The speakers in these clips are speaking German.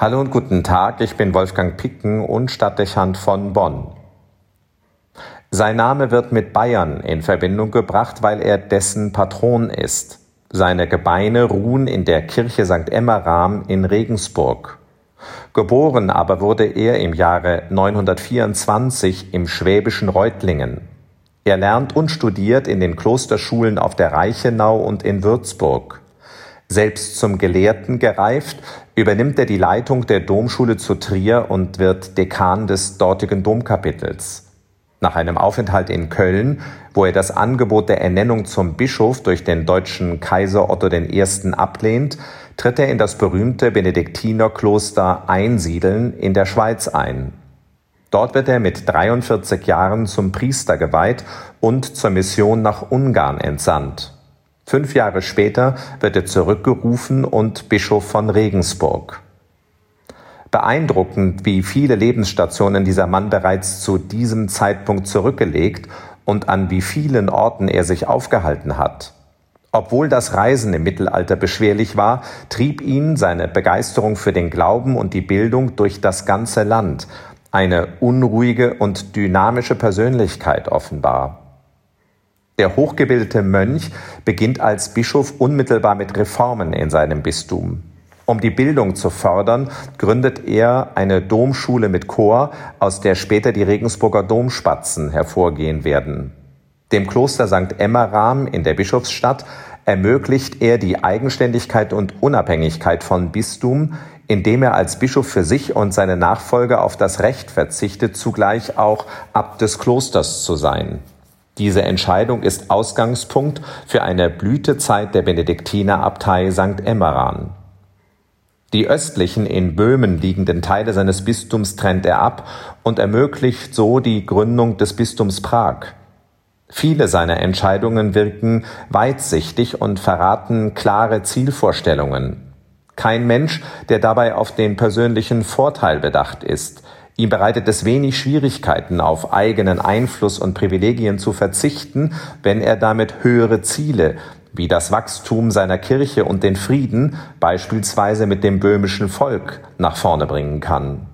Hallo und guten Tag, ich bin Wolfgang Picken und Stadtdechant von Bonn. Sein Name wird mit Bayern in Verbindung gebracht, weil er dessen Patron ist. Seine Gebeine ruhen in der Kirche St. Emmeram in Regensburg. Geboren aber wurde er im Jahre 924 im schwäbischen Reutlingen. Er lernt und studiert in den Klosterschulen auf der Reichenau und in Würzburg. Selbst zum Gelehrten gereift, übernimmt er die Leitung der Domschule zu Trier und wird Dekan des dortigen Domkapitels. Nach einem Aufenthalt in Köln, wo er das Angebot der Ernennung zum Bischof durch den deutschen Kaiser Otto I. ablehnt, tritt er in das berühmte Benediktinerkloster Einsiedeln in der Schweiz ein. Dort wird er mit 43 Jahren zum Priester geweiht und zur Mission nach Ungarn entsandt. Fünf Jahre später wird er zurückgerufen und Bischof von Regensburg. Beeindruckend, wie viele Lebensstationen dieser Mann bereits zu diesem Zeitpunkt zurückgelegt und an wie vielen Orten er sich aufgehalten hat. Obwohl das Reisen im Mittelalter beschwerlich war, trieb ihn seine Begeisterung für den Glauben und die Bildung durch das ganze Land, eine unruhige und dynamische Persönlichkeit offenbar. Der hochgebildete Mönch beginnt als Bischof unmittelbar mit Reformen in seinem Bistum. Um die Bildung zu fördern, gründet er eine Domschule mit Chor, aus der später die Regensburger Domspatzen hervorgehen werden. Dem Kloster St. Emmeram in der Bischofsstadt ermöglicht er die Eigenständigkeit und Unabhängigkeit von Bistum, indem er als Bischof für sich und seine Nachfolger auf das Recht verzichtet, zugleich auch Abt des Klosters zu sein. Diese Entscheidung ist Ausgangspunkt für eine Blütezeit der Benediktinerabtei St. Emmeran. Die östlichen, in Böhmen liegenden Teile seines Bistums trennt er ab und ermöglicht so die Gründung des Bistums Prag. Viele seiner Entscheidungen wirken weitsichtig und verraten klare Zielvorstellungen. Kein Mensch, der dabei auf den persönlichen Vorteil bedacht ist, Ihm bereitet es wenig Schwierigkeiten, auf eigenen Einfluss und Privilegien zu verzichten, wenn er damit höhere Ziele wie das Wachstum seiner Kirche und den Frieden beispielsweise mit dem böhmischen Volk nach vorne bringen kann.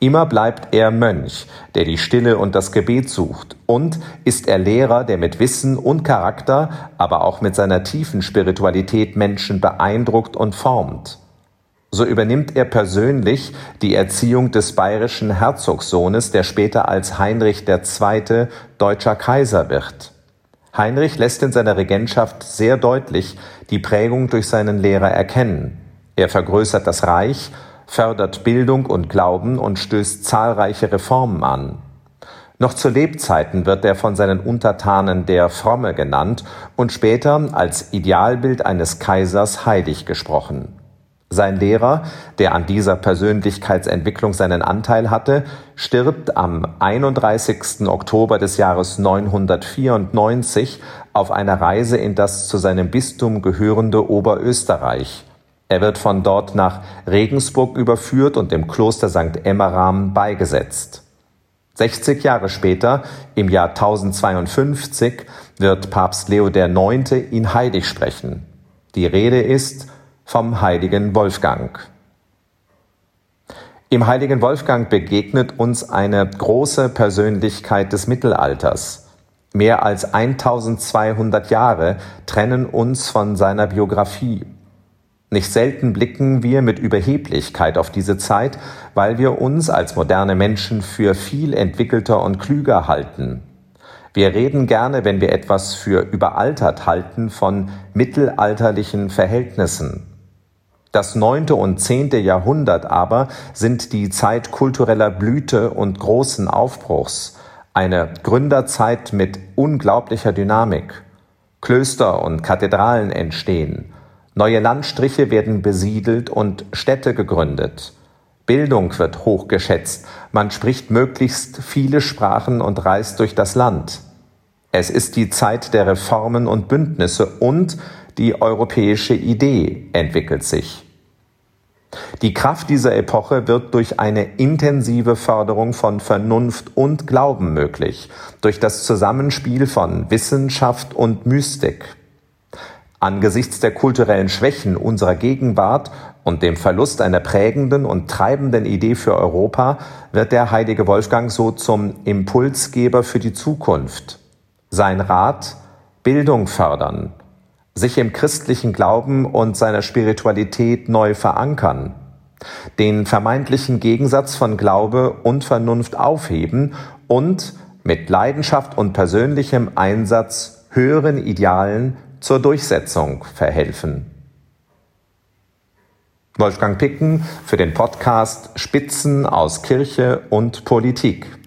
Immer bleibt er Mönch, der die Stille und das Gebet sucht, und ist er Lehrer, der mit Wissen und Charakter, aber auch mit seiner tiefen Spiritualität Menschen beeindruckt und formt. So übernimmt er persönlich die Erziehung des bayerischen Herzogssohnes, der später als Heinrich II. deutscher Kaiser wird. Heinrich lässt in seiner Regentschaft sehr deutlich die Prägung durch seinen Lehrer erkennen. Er vergrößert das Reich, fördert Bildung und Glauben und stößt zahlreiche Reformen an. Noch zu Lebzeiten wird er von seinen Untertanen der Fromme genannt und später als Idealbild eines Kaisers heilig gesprochen. Sein Lehrer, der an dieser Persönlichkeitsentwicklung seinen Anteil hatte, stirbt am 31. Oktober des Jahres 994 auf einer Reise in das zu seinem Bistum gehörende Oberösterreich. Er wird von dort nach Regensburg überführt und im Kloster St. Emmeram beigesetzt. 60 Jahre später, im Jahr 1052, wird Papst Leo IX. ihn heilig sprechen. Die Rede ist vom heiligen Wolfgang. Im heiligen Wolfgang begegnet uns eine große Persönlichkeit des Mittelalters. Mehr als 1200 Jahre trennen uns von seiner Biografie. Nicht selten blicken wir mit Überheblichkeit auf diese Zeit, weil wir uns als moderne Menschen für viel entwickelter und klüger halten. Wir reden gerne, wenn wir etwas für überaltert halten, von mittelalterlichen Verhältnissen. Das neunte und zehnte Jahrhundert aber sind die Zeit kultureller Blüte und großen Aufbruchs, eine Gründerzeit mit unglaublicher Dynamik. Klöster und Kathedralen entstehen, neue Landstriche werden besiedelt und Städte gegründet. Bildung wird hochgeschätzt, man spricht möglichst viele Sprachen und reist durch das Land. Es ist die Zeit der Reformen und Bündnisse und die europäische Idee entwickelt sich. Die Kraft dieser Epoche wird durch eine intensive Förderung von Vernunft und Glauben möglich, durch das Zusammenspiel von Wissenschaft und Mystik. Angesichts der kulturellen Schwächen unserer Gegenwart und dem Verlust einer prägenden und treibenden Idee für Europa wird der heilige Wolfgang so zum Impulsgeber für die Zukunft. Sein Rat Bildung fördern, sich im christlichen Glauben und seiner Spiritualität neu verankern, den vermeintlichen Gegensatz von Glaube und Vernunft aufheben und mit Leidenschaft und persönlichem Einsatz höheren Idealen zur Durchsetzung verhelfen. Wolfgang Picken für den Podcast Spitzen aus Kirche und Politik.